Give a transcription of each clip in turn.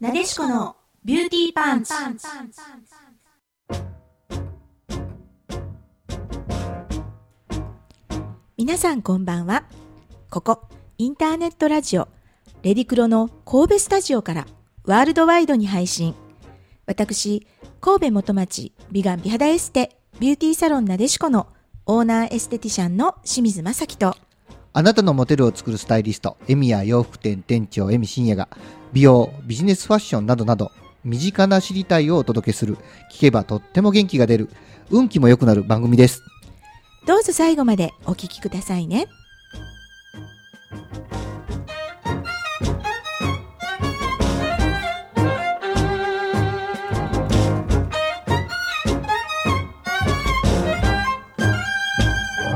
なでしこのビューティーパンチ。皆さんこんばんは。ここ、インターネットラジオ、レディクロの神戸スタジオからワールドワイドに配信。私、神戸元町美顔美肌エステビューティーサロンなでしこのオーナーエステティシャンの清水正樹と、あなたのモテるを作るスタイリスト、エミや洋服店店長エミ深也が、美容、ビジネスファッションなどなど、身近な知りたいをお届けする、聞けばとっても元気が出る、運気も良くなる番組です。どうぞ最後までお聞きくださいね。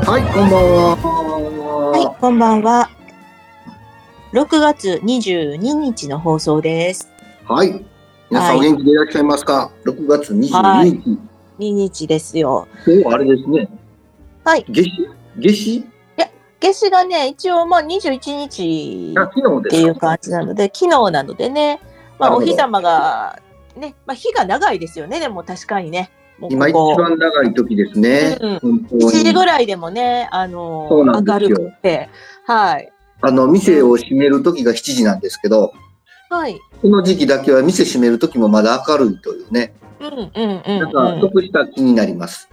はい、こんばんは。はい、こんばんは。6月22日の放送です。はい。皆さんお元気でいらっしゃいますか、?6 月22日。はい2日ですよ。今あれですね。はい。夏至？夏至？夏至がね、一応まあ21日っていう感じなので、昨日なのでね、まあお日様が、ね、まあ日が長いですよね、でも確かにね。今一番長い時ですね。うん本当1時にぐらいでもね、あの明るくて、はい。あの、店を閉める時が7時なんですけど、はい。この時期だけは店閉める時もまだ明るいというね。うんうんうん、なんかうん。得した気になります。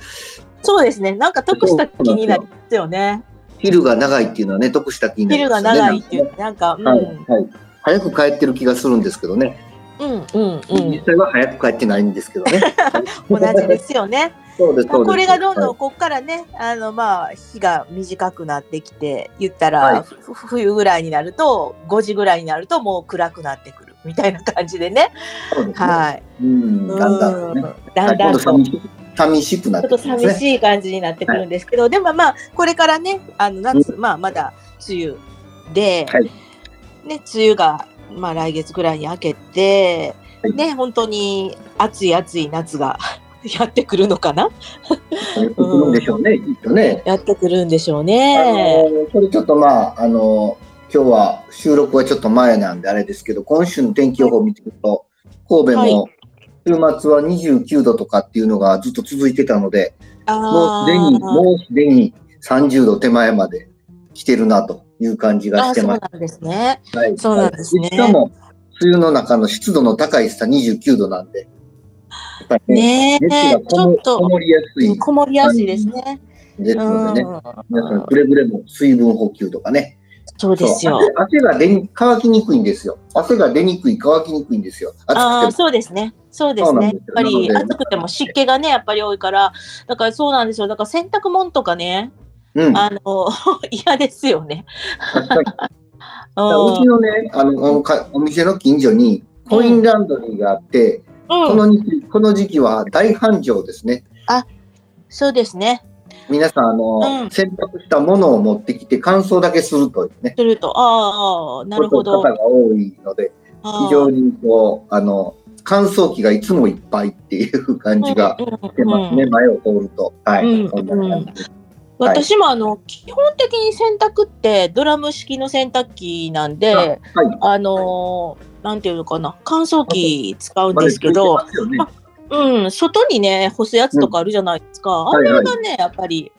そうですね。なんか得した気になりますよね。昼が長いっていうのはね、得した気になり昼がますよね。長いっていう、なんか、うん、はい、はい。早く帰ってる気がするんですけどね。うん、うん、うん実。際は早く帰ってないんですけどね。同じですよね。そうです。これがどんどんはいこっからね、あのまあ日が短くなってきて、言ったら、はいふ冬ぐらいになると5時ぐらいになるともう暗くなってくるみたいな感じでね。はい。うん、だんだんとね。うんだんだん寂しくなっってときますね。寂しい感じになってくるんですけど、でもまあこれからねあの夏、まあまだ梅雨で、はいね梅雨がまあ来月ぐらいに明けて、はい。ね本当に暑い暑い夏が やってくるのかな？やってくるんでしょうね、きっとね。やってくるんでしょうあね。のこれちょっとまあ、あの、今日は収録はちょっと前なんであれですけど、今週の天気予報を見てると、神戸も週末は29度とかっていうのがずっと続いてたので、もうすでに、もうすでに30度手前まで来てるなという感じがしてます。なんですね。はいそうなんですねしかも、梅雨の中の湿度の高いさ29度なんで、やっぱりね、ねちょっとこもりやすいこもりやすいですね。ですのでね、うん皆さんくれぐれも水分補給とかね、そうですよ。そう汗汗が出に乾きにくいんですよ。汗が出にくい、乾きにくいんですよ。ああ、暑くてそうですね。そうですね。すよやっぱり暑くても湿気がね、やっぱり多いから、だからそうなんですよ。だから洗濯物とかね、も。うん。あの、嫌ですよね。うんうちのね、あの、お店の近所にコインランドリーがあって、こうん、の時期この時期は大繁盛ですね。そうですね。皆さん、あの、うん洗濯したものを持ってきて乾燥だけするとね、すると、ああ、なるほど。方が多いので、非常にこう、あの、乾燥機がいつもいっぱいっていう感じがしてますね、うん前を通ると。はい。うんそんな感じです私もあの基本的に洗濯ってドラム式の洗濯機なんで、はい。あのーなんていうのかな乾燥機使うんですけど、まだついてまうん、外にね干すやつとかあるじゃないですか、んあれがねやっぱり、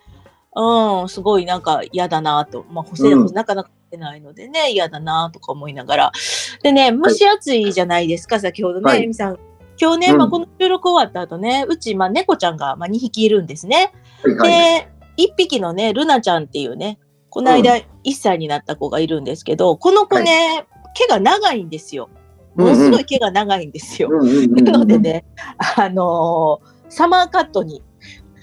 うん、すごいなんか嫌だなと、まあ、干せ、うんなかなか干せないのでね嫌だなとか思いながらでね蒸し暑いじゃないですか、先ほどね、はいえみさん今日ね、うんまあ、この収録終わった後ねうち、まあ、猫ちゃんが、まあ、2匹いるんですね。はいはい。で、一匹のね、ルナちゃんっていうね、この間1歳になった子がいるんですけど、この子ね、毛が長いんですよ。ものすごい毛が長いんですよ。なので。ね、あのーサマーカットに、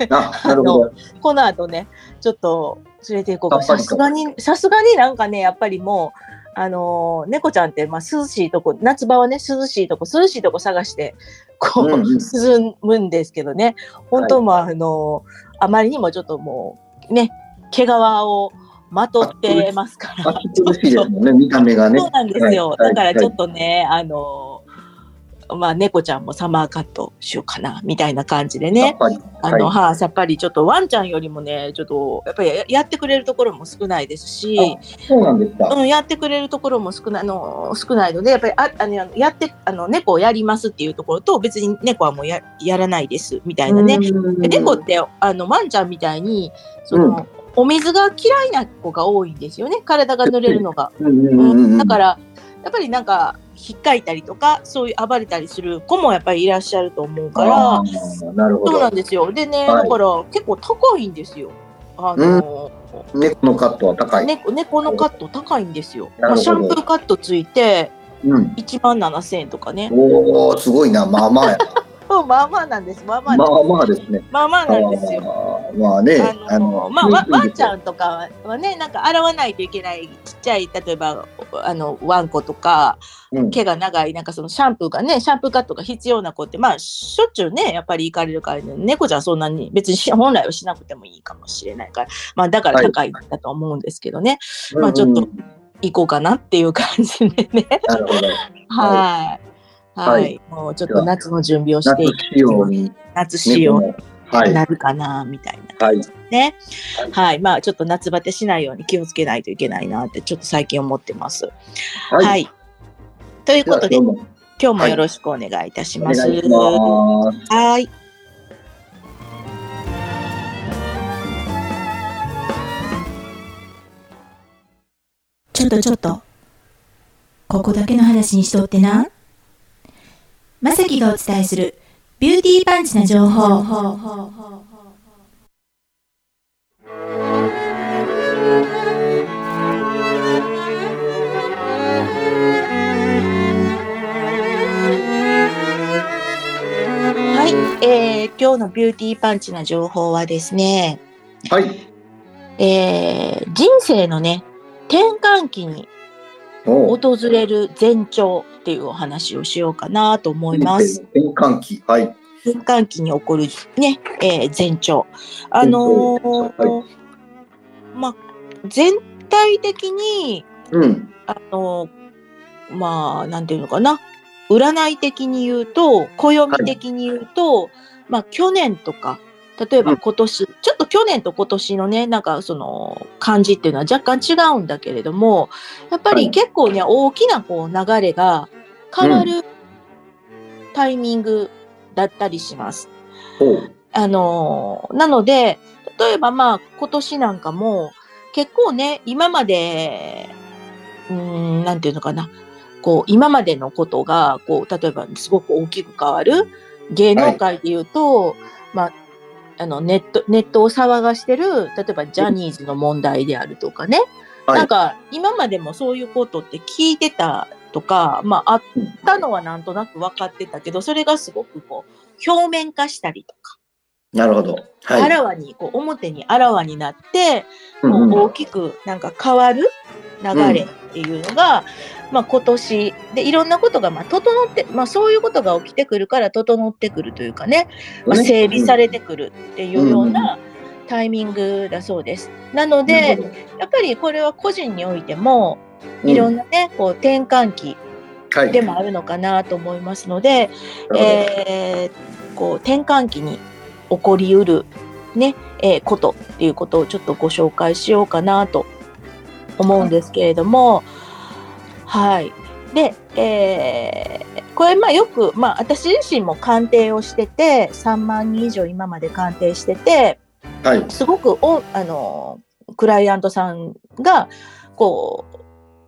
あ、なるほど。この後ね、ちょっと連れて行こうか。さすがに、さすがになんかね、やっぱりもう、あのー猫ちゃんって、まあ、涼しいとこ、夏場はね、涼しいとこ、涼しいとこ探して、こう、うんうん進むんですけどね、本当、まあ、あのーあまりにもちょっともう、ね、毛皮をまとってますから。ね、見た目がね。そうなんですよ。はいだからちょっとね、あのまあ、猫ちゃんもサマーカットしようかな、みたいな感じでね。あの、ははあ、さっぱりちょっとワンちゃんよりもね、ちょっと、やっぱりややってくれるところも少ないですし、い。そうなんですか。うん、やってくれるところも少ないあの少ないので、やっぱりああのやってあの猫をやりますっていうところと、別に猫はもうややらないですみたいなね。猫ってあのワンちゃんみたいにその、お水が嫌いな子が多いんですよね、体が濡れるのが。うんうんううんうんん、だから、やっぱりなんか、引っかいたりとか、そういう暴れたりする子もやっぱりいらっしゃると思うから、なるほそうなんど。ですよ。でね、はいだから結構高いんですよ。あの、猫のカットは高い。猫猫のカット高いんですよ。まあ、シャンプーカットついてうん。1万7000円とかね。おお、すごいな。まあまあや。うんまあまあなんです。まあまあま。あまあですね。まあまあなんですよ。まあね。あのまあワワンちゃんとかはねなんか洗わないといけないちっちゃい例えばあのワンコとかうん毛が長いなんかそのシャンプーがねシャンプーカットが必要な子ってまあしょっちゅうねやっぱり行かれるから、ね、猫ちゃんそんなに別にし本来はしなくてもいいかもしれないからまあだから高いんだと思うんですけどね、まあちょっとうん行こうかなっていう感じでねなるほど。はい。はい、はいもうちょっと夏の準備をして夏い仕様に。夏仕様にはい。なるかな、みたいな。はい。ね。はいはい。まあ、ちょっと夏バテしないように気をつけないといけないなって、ちょっと最近思ってます。はい。はい。ということで、今日もよろしくお願いいたします。はい。ちょっとちょっと。ここだけの話にしとってな。まさきがお伝えするビューティーパンチな情報。はい。えー、今日のビューティーパンチな情報はですね、はい。えー、人生のね、転換期にお訪れる前兆っていうお話をしようかなと思います。転換期。はい。転換期に起こるね、えー前兆。あのーはまあ、全体的に、うん。あのーまあ、なんていうのかな。占い的に言うと、暦的に言うと、まあ、去年とか、例えば今年、ちょっと去年と今年のね、なんかその感じっていうのは若干違うんだけれども、やっぱはいり結構ね、大きなこう流れが変わるタイミングだったりします。ほう。あのーなので、例えばまあ今年なんかも結構ね、今まで、うーん、なんていうのかな。こう、今までのことが、こう、例えばすごく大きく変わる。芸能界で言うと、まあ、あの、ネット、ネットを騒がしてる、例えばジャニーズの問題であるとかね。はいなんか、今までもそういうことって聞いてたとか、まあ、あったのはなんとなく分かってたけど、それがすごくこう、表面化したりとか、なるほど。あはい。らわに、こう、表にあらわになって、こうんうんう大きくなんか変わる流れっていうのが、まあ今年。でいろんなことがまあ整って、まあそういうことが起きてくるから整ってくるというかね、まあ、整備されてくるっていうようなタイミングだそうです。なので、やっぱりこれは個人においても、いろんなね、こう転換期なでもあるのかなと思いますので、えーこう転換期に起こりうる、ねえーことっていうことをちょっとご紹介しようかなと思うんですけれども、はい。で、えーこれまあよく、まあ私自身も鑑定をしてて、3万人以上今まで鑑定してて、はい。すごくおあのクライアントさんがこ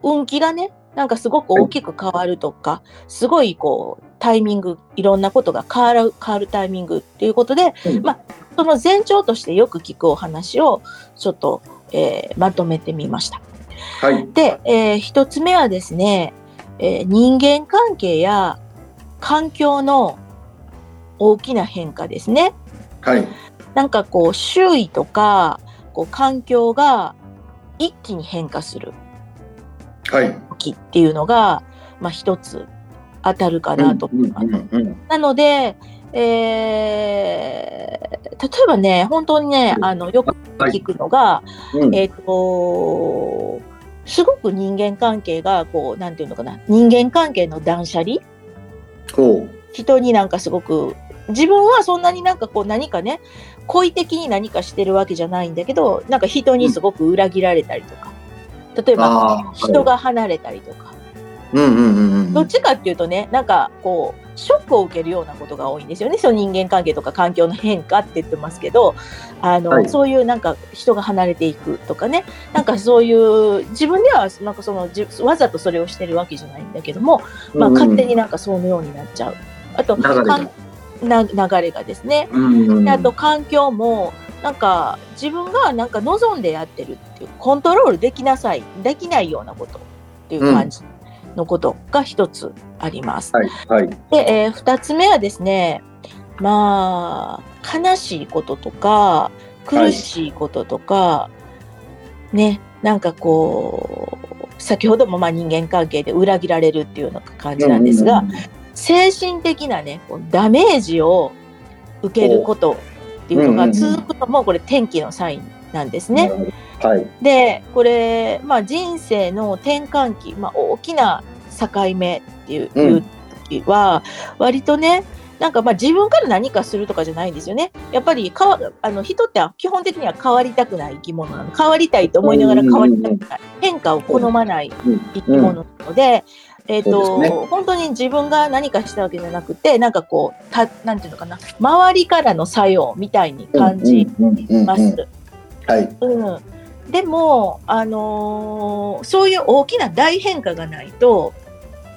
う運気がねなんかすごく大きく変わるとか、すごいこうタイミングいろんなことが変わる変わるタイミングっていうことで、うんまあその前兆としてよく聞くお話をちょっと、えーまとめてみました。はい。で、えー一つ目はですね、えー人間関係や環境の大きな変化ですね。はい。なんかこう周囲とかこう環境が一気に変化するはい。時っていうのが、まあ、一つ当たるかなと思います。なので、えー例えばね本当にねあのよく聞くのが、うんえっ、とすごく人間関係がこうなんていうのかな人間関係の断捨離？ほ人になんかすごく自分はそんなになんかこう何かね故意的に何かしてるわけじゃないんだけどなんか人にすごく裏切られたりとか、例えう。ば。人が離れたりとか。どっちかっていうとねなんかこうショックを受けるようなことが多いんですよね。その人間関係とか環境の変化って言ってますけどあの、はい。そういうなんか人が離れていくとかね。なんかそういう自分ではなんかそのじわざとそれをしてるわけじゃないんだけども、まあ、勝手になんかそのようになっちゃう。あと流れが。かんな流れがですね。であと環境もなんか自分がなんか望んでやってるっていうコントロールできなさいできないようなことっていう感じのことが一つあります。はいはい。で、えー二つ目はですねまあ悲しいこととか苦しいこととか、ねなんかこう先ほどもまあ人間関係で裏切られるっていうような感じなんですが、うんうん精神的なねダメージを受けることっていうのが続くのもこれ天気のサインなんですね。うん。はい。でこれ、まあ、人生の転換期、まあ、大きな境目っていう,、うん時は割とねなんかまあ自分から何かするとかじゃないんですよね。やっぱりかわあの人って基本的には変わりたくない生き物なの変わりたいと思いながら変わりたくない変化を好まないうん生き物なので、えっ、そうと、ね本当に自分が何かしたわけじゃなくて、なんかこう、たなんていうのかな、周りからの作用みたいに感じます。うんうんうんうんはい。うん。でも、あのーそういう大きな大変化がないと、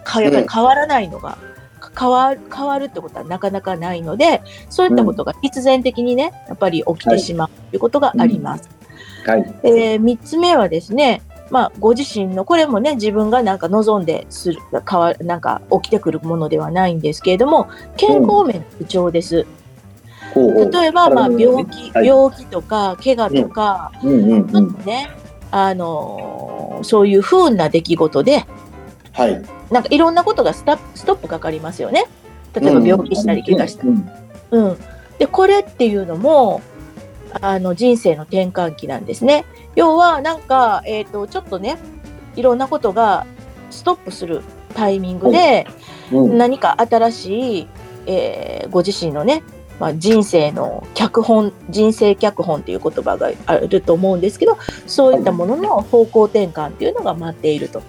かやっぱり変わらないのが、変わる変わるってことはなかなかないので、そういったことが必然的にね、やっぱり起きてしまうということがあります。はい。えー、3つ目はですね、まあ、ご自身のこれもね自分がなんか望んでする変わなんか起きてくるものではないんですけれども健康面の不調です、例えば、まあ、病気、ねはい。病気とか怪我とか、うん。うんうん。ね、あのーそういう不運な出来事ではい。なんかいろんなことがスタストップかかりますよね。例えば病気したり怪我したり。うん。うん、でこれっていうのもあの人生の転換期なんですね。要はなんか、えー、とちょっとねいろんなことがストップするタイミングで、うん。何か新しい、えーご自身のね、まあ、人生の脚本人生脚本っていう言葉があると思うんですけどそういったものの方向転換っていうのが待っていると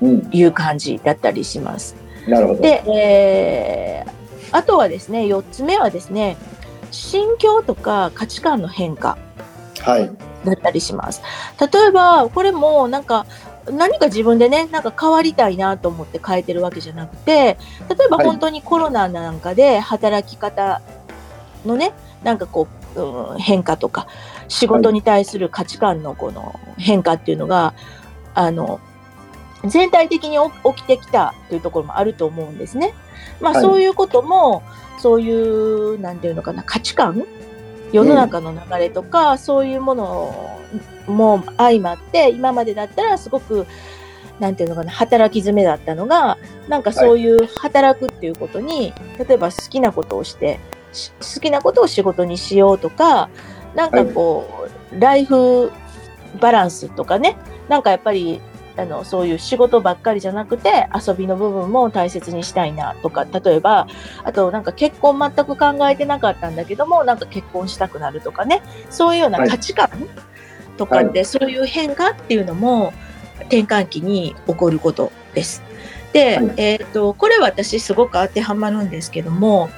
うん。いう感じだったりします。なるほど。で、えーあとはですね4つ目はですね心境とか価値観の変化はい。だったりします。例えばこれもなんか何か自分でねなんか変わりたいなと思って変えてるわけじゃなくて例えばはい本当にコロナなんかで働き方のねなんかこう、うん変化とか仕事に対する価値観のこの変化っていうのがあの全体的に起起きてきたというところもあると思うんですね。まあ、はいそういうこともそういうなんていうのかな価値観世の中の流れとか、そういうものも相まって今までだったらすごくなんていうのかな働き詰めだったのがなんかそういう働くっていうことに、例えば好きなことをしてし好きなことを仕事にしようとかなんかこう、ライフバランスとかねなんかやっぱりあのそういう仕事ばっかりじゃなくて遊びの部分も大切にしたいなとか例えばあとなんか結婚全く考えてなかったんだけどもなんか結婚したくなるとかねそういうような価値観とかって、そういう変化っていうのも転換期に起こることです。で、はいえー、とこれ私すごく当てはまるんですけども、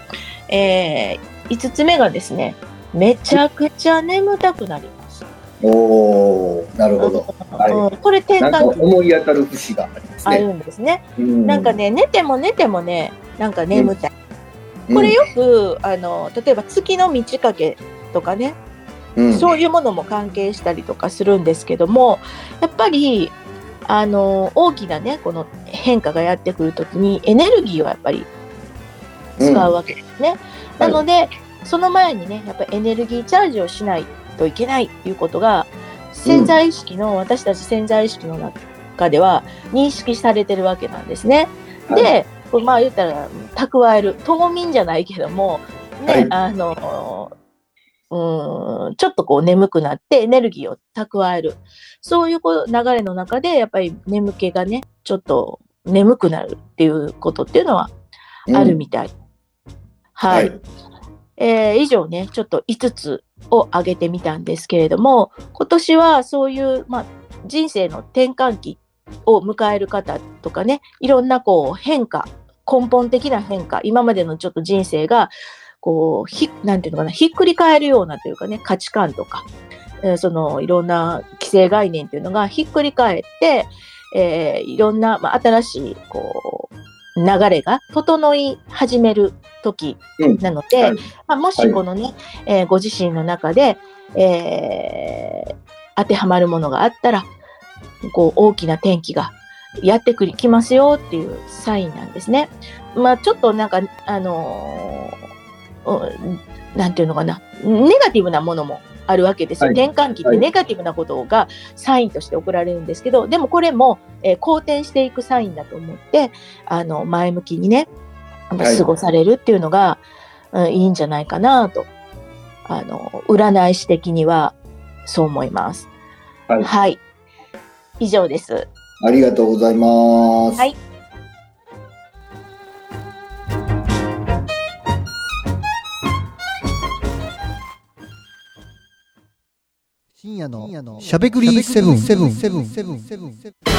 え5つ目がですねめちゃくちゃ眠たくなります。おー、なるほど。はいうんこれ転換期思い当たる節がありますね。あるんですね。うんなんか、ね寝ても寝てもねなんか眠たい。うんこれよくあの例えば月の満ち欠けとかね、うんそういうものも関係したりとかするんですけどもやっぱりあの大きなねこの変化がやってくるときにエネルギーをやっぱり使うわけですね。なので、その前にねやっぱりエネルギーチャージをしないといけないっていうことが潜在意識の、私たち潜在意識の中では認識されてるわけなんですね。はいで、これまあ言ったら蓄える冬眠じゃないけどもね、はいあのうーんちょっとこう眠くなってエネルギーを蓄えるそういうこう流れの中でやっぱり眠気がねちょっと眠くなるっていうことっていうのはあるみたい。はい。はいえー以上ね、ちょっと5つを挙げてみたんですけれども、今年はそういう、ま、人生の転換期を迎える方とかね、いろんなこう変化、根本的な変化、今までのちょっと人生が、こう、ひ、なんていうのかな、ひっくり返るようなというかね、価値観とか、えーそのいろんな既成概念というのがひっくり返って、えーいろんな、まあ、新しい、こう、流れが整い始める時うん。なので、はい。まあ、もしこのね、えーご自身の中で、えー当てはまるものがあったら、こう大きな転機がやってくりきますよっていうサインなんですね。まあちょっとなんか、あのーうんなんていうのかな、ネガティブなものもあるわけですよ。はい転換期っはいてネガティブなことがサインとして送られるんですけど、でもこれも、えー好転していくサインだと思って、あの、前向きにね、はい過ごされるっていうのが、うん、いいんじゃないかなと。あの、占い師的にはそう思います。はいはい。以上です。ありがとうございます。はい夜のしゃべくりセブン。セブンセブンセブン。セブン。はい、こ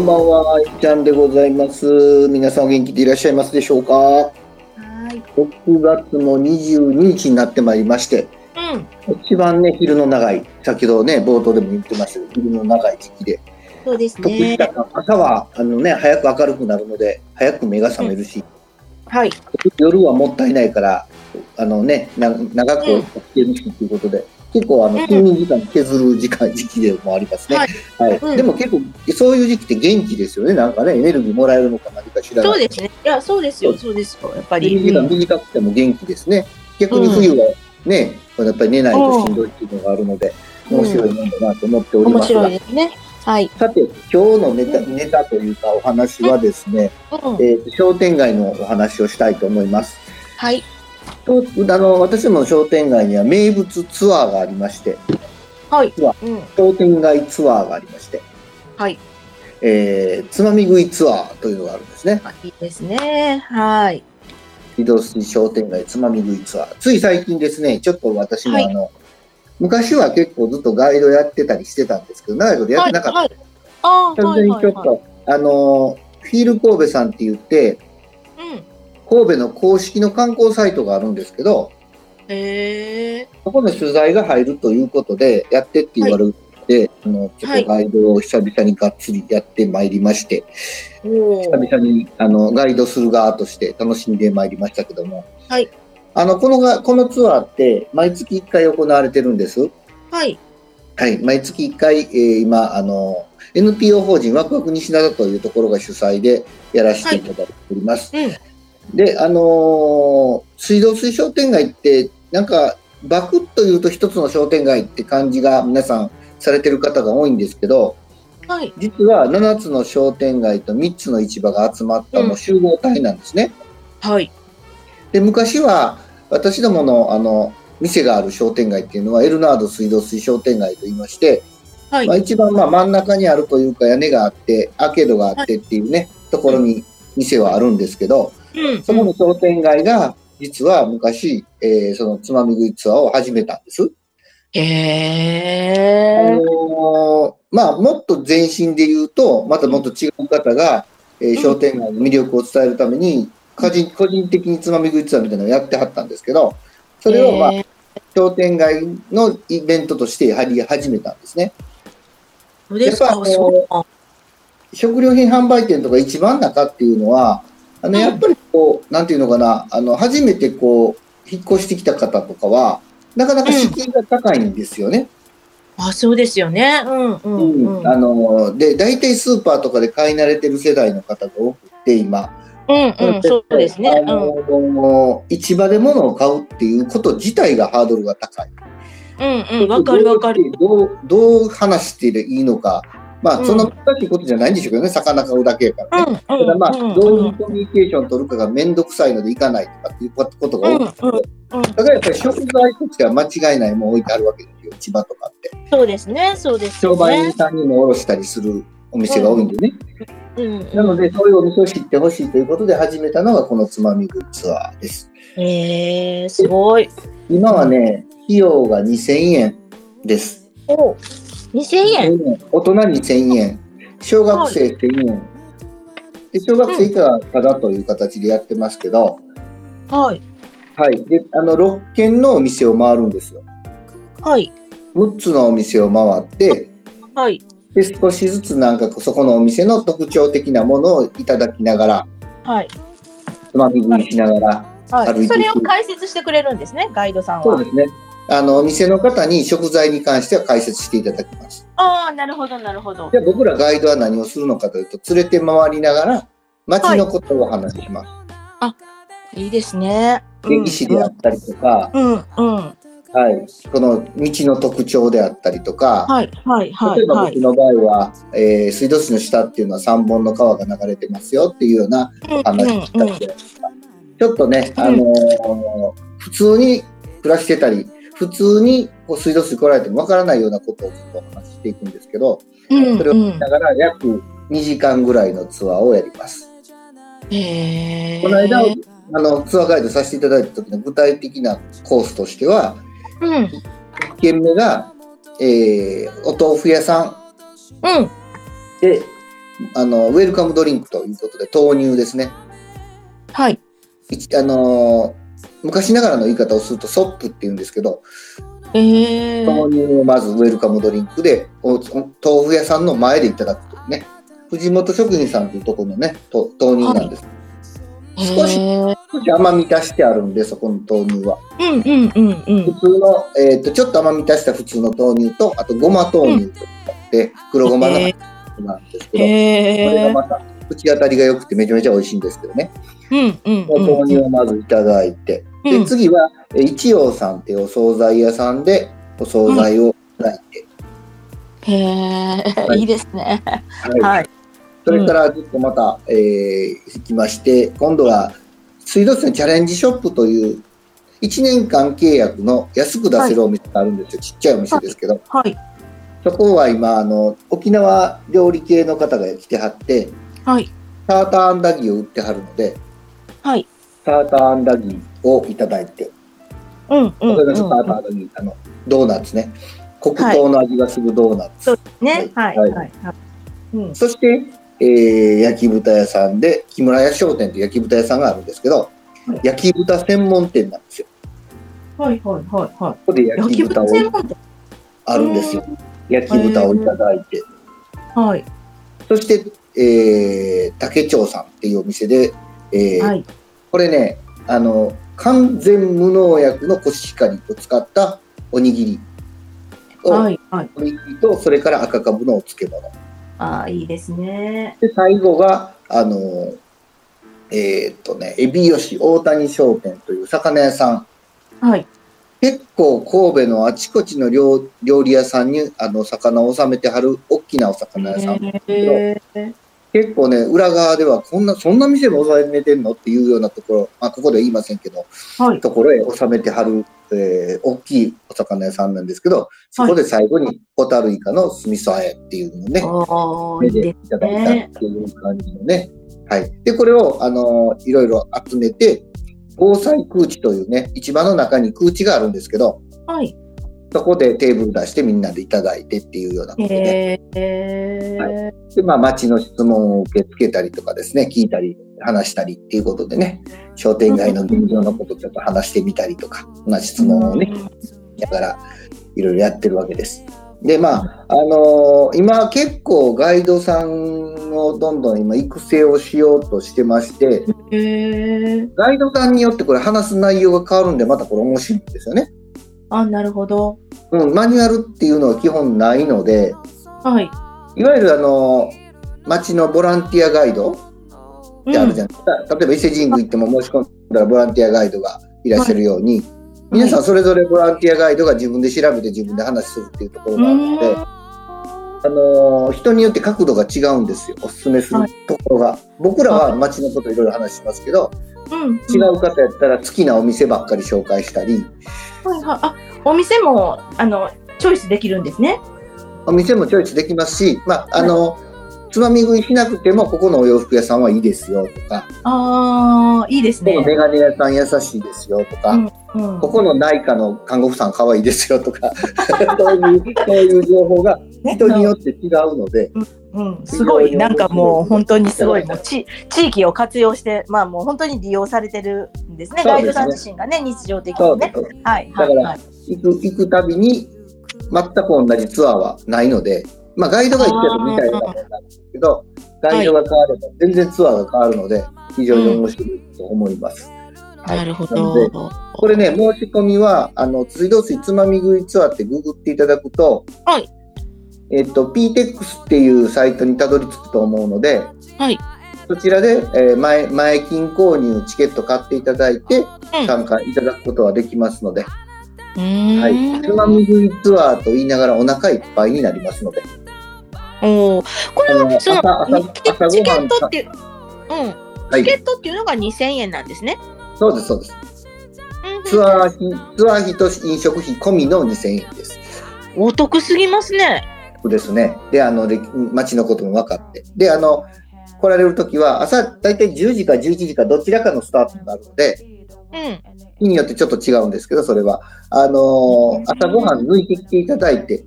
んばんは、いっちゃんでございます。皆さんお元気でいらっしゃいますでしょうか？はい。6月の22日になってまいりまして、うん。一番ね、昼の長い、先ほどね、冒頭でも言ってましたけど、昼の長い時期で、そうですね。朝はあの、ね、早く明るくなるので、早く目が覚めるし、はい。夜はもったいないから、あのね、な長くうん起きてるしということで、結構あのうん睡眠時間削る時間時期でもありますね。ははいいうんでも結構、そういう時期って元気ですよね。なんかね、エネルギーもらえるのか何か知らない。そうですね。いや、そうですよ。そうですよ。やっぱり。時間短くても元気ですね。逆に冬はね、やっぱり寝ないとしんどいっていうのがあるので、うん面白いもんだなと思っており面ますが、白いですね。はい。さて、今日のネタネタというかお話はですね、うん。えーと商店街のお話をしたいと思います。はい。とあの私どもの商店街には名物ツアーがありまして、はい。うわうん。商店街ツアーがありまして、はい。えーつまみ食いツアーというのがあるんですね。あいいですね。はい。移動水商店街つまみ食いツアー。つい最近ですね、ちょっと私もはいあの、昔は結構ずっとガイドやってたりしてたんですけど、長いことやってなかった。はい。はいああ、完はい。はい。全にちょっと、はい。あの、フィール神戸さんって言って、うん。神戸の公式の観光サイトがあるんですけど、へえ。そこの取材が入るということで、やってって言われて、あのちょっとガイドを久々にがっつりやってまいりまして、お久々にあのガイドする側として楽しんでまいりましたけども、はいあのこのがこのツアーって毎月1回行われてるんです？はい。はい、毎月1回、えー今あの、NPO 法人ワクワク西灘というところが主催でやらせていただいております。うん。で、あのー水道水商店街って、なんか、バクッと言うと一つの商店街って感じが皆さんされてる方が多いんですけど、はい。実は7つの商店街と3つの市場が集まったもう集合体なんですね。はい。で、昔は私どものあの、店がある商店街っていうのはエルナード水道水商店街と言いまして、はいまあ、。一番まあ真ん中にあるというか屋根があってアーケードがあってっていうね、ところに店はあるんですけど、うん。そこの商店街が実は昔、えーそのつまみ食いツアーを始めたんです。あへえ。のーまあもっと前身で言うと、またもっと違う方が、えーん商店街の魅力を伝えるために、個人個人的につまみ食いツアーみたいなのをやってはったんですけど、それをまあ商店街のイベントとしてやはり始めたんですね。やっぱあの。食料品販売店とか一番中っていうのは、あの、うんやっぱりこう、なんていうのかな、あの、初めてこう、引っ越してきた方とかは、なかなか敷居が高いんですよね。あ、そうですよね。うんううんうん。あの、で、大体スーパーとかで買い慣れてる世代の方が多くて、今。うんうん。そうですね。あうん。の、市場で物を買うっていうこと自体がハードルが高い。うんうん、わかるわかる。どう、どう話していいのか。まあ、うんそんな難しいことじゃないんでしょうけどね、魚買うだけやからね。うんただまあ、うんどういうコミュニケーションを取るかがめんどくさいのでいかないとかっていうことがうん多くて、うんうん、だからやっぱり食材としては間違いないもの置いてあるわけですよ、千葉とかって。そうですね、そうですよ商売人ね。さんにも卸したりするお店が多いんでね。うんなので、そういうお店を知ってほしいということで始めたのがこのつまみ食いツアーです。えー、すごい。今はね、費用が2000円です。お2000円。2000円大人2000円、小学生1000円。で小学生以下はただという形でやってますけど、はい。はい。で、あの、6軒のお店を回るんですよ。はい。6つのお店を回って、はい。で、少しずつなんかそこのお店の特徴的なものをいただきながら、はい。つまみ食いしながら、はい。歩いていくそれを解説してくれるんですね、ガイドさんはそうで。すね。あの、お店の方に食材に関しては解説していただきます。ああ、なるほど、なるほど。で、僕らガイドは何をするのかというと、連れて回りながら、街のことをお話しします。いいですね。歴史であったりとか、うん、うん。はい。この道の特徴であったりとか、はい、はい、はい、例えばはい。僕の場合は、えー水道水の下っていうのは3本の川が流れてますよっていうような話をしたりとか、ちょっとね、うんあのー普通に暮らしてたり、普通にこう水道水来られてもわからないようなことをちょっとお話ししていくんですけど、うん、それをうん。見ながら約2時間ぐらいのツアーをやります。この間、あのツアーガイドさせていただいた時の具体的なコースとしては、うん、1軒目が、えーお豆腐屋さんうん。で、あの、ウェルカムドリンクということで、豆乳ですね。はい。一あのー昔ながらの言い方をすると、ソップって言うんですけど、ええ。豆乳をまずウェルカムドリンクで、豆腐屋さんの前でいただくというね。藤本食品さんというところのね、と豆乳なんです。少し少し甘み足してあるんで、そこの豆乳は。うん、うん、うん、うん。普通の、えっ、と、ちょっと甘み足した普通の豆乳と、あとごま豆乳とあって、黒ごまのなんですけど、これ。がまた口当たりが良くてめちゃめちゃ美味しいんですけどね。うん、うん、お豆乳をまずいただいて、うん。で次はえ一葉さんっていうお惣菜屋さんでお惣菜をいただいて、へえ、い。いですね。はい。はい。それからずっとまた、えー行きまして今度は水道水チャレンジショップという1年間契約の安く出せるお店があるんですよ、ちっちゃいお店ですけど、はい。そこは今あの沖縄料理系の方が来てはってはい。ターターアンダギーを売ってはるのではい。ターターアンダギーをいただいてうん、うん。これがターターアンダギーあのドーナツね黒糖の味がするドーナツ、ね。はい。ははいい。はい。うん。そして、えー焼き豚屋さんで木村屋商店という焼き豚屋さんがあるんですけど、はい焼き豚専門店なんですよはい。はい。はい。はここでい。焼焼きき豚を。あるんですよ焼き豚をいただいてはい。そして、えー竹長さんっていうお店で、えーはい。これねあの完全無農薬のコシヒカリを使ったおにぎりを、はい。はい。おにぎりとそれから赤かぶのお漬物ああ、いいですね。で最後があのえーっとねエビ吉大谷商店という魚屋さんはい。結構神戸のあちこちの料料理屋さんにあの魚を収めてはる大きなお魚屋さん、へえ。結構ね裏側ではこんなそんな店も収めてんのっていうようなところ、まあ、ここでは言いませんけどはい。ところへ収めてはる、えー大きいお魚屋さんなんですけどそこで最後にホタルイカの酢味噌あえっていうのをね、おー、目いいででいただいたっていう感じのね。はい。で、これを、あのいろいろ集めて、防災空地というね、市場の中に空地があるんですけど、す。はい。そこでテーブル出してみんなでいただいてっていうようなことで、へえ。で、まあ、町の質問を受け付けたりとかですね、聞いたり、話したりっていうことでね、商店街の現状のことをちょっと話してみたりとか、まあ、質問をね、だから、いろいろやってるわけです。で、まあ、あのー今結構ガイドさんをどんどん今育成をしようとしてまして、へえ。ガイドさんによってこれ話す内容が変わるんで、またこれ面白いんですよね。あ、なるほど。うん、マニュアルっていうのは基本ないので、はい。いわゆるあのー町のボランティアガイドってあるじゃないですか。例えば伊勢神宮行っても申し込んだらボランティアガイドがいらっしゃるように、皆さんそれぞれボランティアガイドが自分で調べて自分で話するっていうところがあるので、あのー人によって角度が違うんですよ、おすすめするところが。僕らは街のこといろいろ話しますけど、うん。違う方やったら好きなお店ばっかり紹介したり、はいはい。あ、お店も、あの、チョイスできるんですね。お店もチョイスできますし、まあ、あの、つまみ食いしなくても、ここのお洋服屋さんはいいですよとか、ああ、いいですここのね。メガネ屋さん優しいですよとか、うん。ここの内科の看護婦さん可愛いですよとか、そういう、そういう情報が人によって違うので、うん、すごい、なんかもう本当にすごい、もう地地域を活用して、まあもう本当に利用されてるんですね、すねガイドさん自身がね、日常的にね。はい、はい、だからはい。行く、行くたびに、全く同じツアーはないので、まあガイドが行ってるみたいなもんなんですけど、ガイドが変われば全然ツアーが変わるので、非常に面白いと思います。はいなるほなのでど。これね、申し込みは、あの、水道水つまみ食いツアーってググっていただくと、はい。えっと、PTEX っていうサイトにたどり着くと思うので、はい。そちらで、えー前、前金購入チケット買っていただいて、うん参加いただくことはできますので。はい。つまみ食いツアーと言いながらお腹いっぱいになりますので、おお、これはそのチケットっていう、うん、はいチケ。ットっていうのが2000円なんですね。そうです、そうです。うんツアー費、ツアー費と飲食費込みの2000円です。お得すぎますね。ですね。で、あの、で街のことも分かって。で、あの、来られるときは、朝、だいたい10時か11時かどちらかのスタートになるので、うん。日によってちょっと違うんですけど、それは。あのー朝ごはん抜いてきていただいて、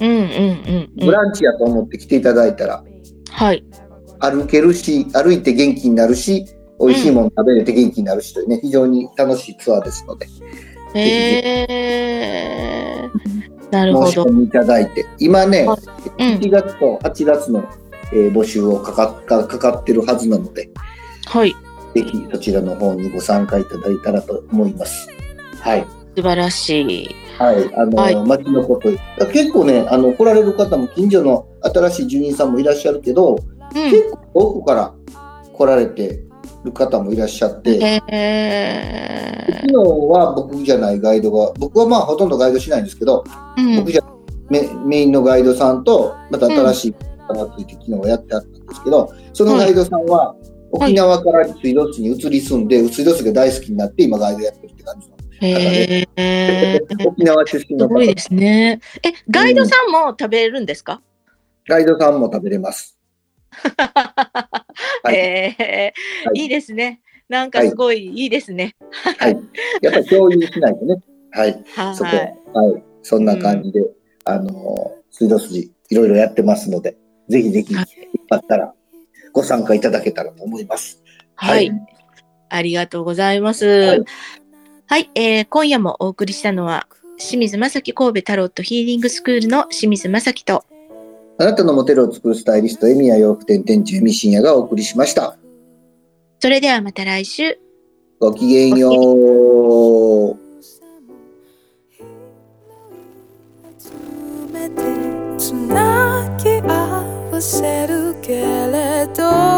うんうんうんうん。ブランチやと思って来ていただいたら、はい。歩けるし、歩いて元気になるし、美味しいもの食べれて元気になるしというね、非常に楽しいツアーですので、へえー。なるほど。申し込みいただいて、今ね、はいうん7月と8月の、えー募集をかかかかかってるはずなので、はい。ぜひそちらの方にご参加いただいたらと思います。はい。素晴らしい。はい。あの、はい街のこと。結構ね、あの、来られる方も近所の新しい住人さんもいらっしゃるけど、うん。結構遠くから来られてる方もいらっしゃって、へえ昨日は僕じゃないガイドが、僕はまあほとんどガイドしないんですけど、うん。僕じゃメメインのガイドさんと、また新しい方がついて昨日はやってあったんですけど、そのガイドさんは沖縄から水道水に移り住んで、水道水が大好きになって今ガイドやってるって感じの。へえ沖縄出身すの方ごいですね。え、ガイドさんも食べれるんですか、ガイドさんも食べれます。はいへえはいいいですね。なんかすごいいいですね。はい。やっぱり共有しないとね。はい。はい。そこは。はい。そんな感じで、あの、水道筋、いろいろやってますので、ぜひぜひ、よはいかったら、ご参加いただけたらと思います。はい。ありがとうございます。ははいい、えー今夜もお送りしたのは、清水正樹神戸タロットヒーリングスクールの清水正樹と、あなたのモテルを作るスタイリスト、エミヤ洋服店店長、エミシンヤがお送りしました。それではまた来週。ごきげんよう。つなぎ合わせるけれどど